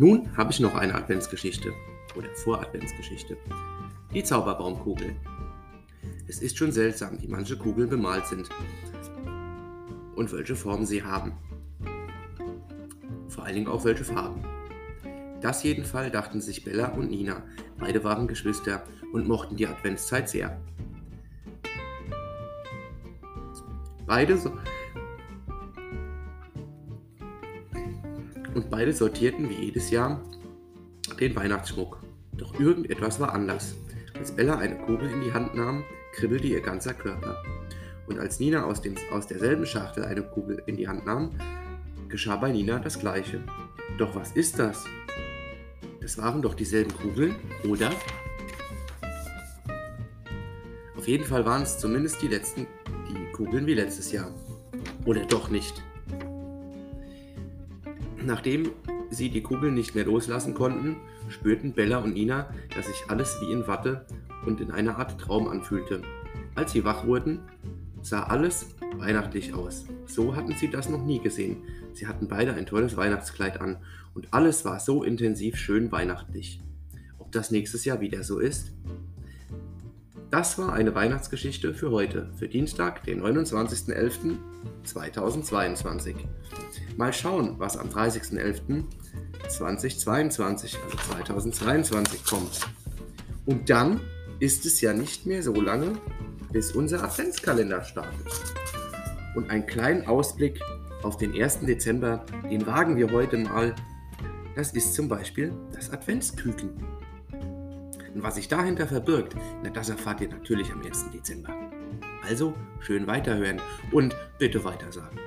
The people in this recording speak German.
Nun habe ich noch eine Adventsgeschichte oder Voradventsgeschichte. Die Zauberbaumkugel. Es ist schon seltsam, wie manche Kugeln bemalt sind und welche Formen sie haben. Vor allen Dingen auch welche Farben. Das jedenfalls dachten sich Bella und Nina. Beide waren Geschwister und mochten die Adventszeit sehr. Beide so und beide sortierten wie jedes Jahr den Weihnachtsschmuck. Doch irgendetwas war anders. Als Bella eine Kugel in die Hand nahm, kribbelte ihr ganzer Körper. Und als Nina aus, dem, aus derselben Schachtel eine Kugel in die Hand nahm, geschah bei Nina das Gleiche. Doch was ist das? Das waren doch dieselben Kugeln, oder? Auf jeden Fall waren es zumindest die letzten die Kugeln wie letztes Jahr. Oder doch nicht. Nachdem sie die Kugeln nicht mehr loslassen konnten, spürten Bella und Nina, dass sich alles wie in Watte und in einer Art Traum anfühlte. Als sie wach wurden, sah alles weihnachtlich aus. So hatten sie das noch nie gesehen. Sie hatten beide ein tolles Weihnachtskleid an und alles war so intensiv schön weihnachtlich. Ob das nächstes Jahr wieder so ist? Das war eine Weihnachtsgeschichte für heute, für Dienstag, den 29.11.2022. Mal schauen, was am 30.11.2022, also 2022 kommt. Und dann ist es ja nicht mehr so lange, bis unser Adventskalender startet. Und einen kleinen Ausblick auf den 1. Dezember, den wagen wir heute mal. Das ist zum Beispiel das Adventsküken. Und was sich dahinter verbirgt, na, das erfahrt ihr natürlich am 1. Dezember. Also schön weiterhören und bitte weitersagen.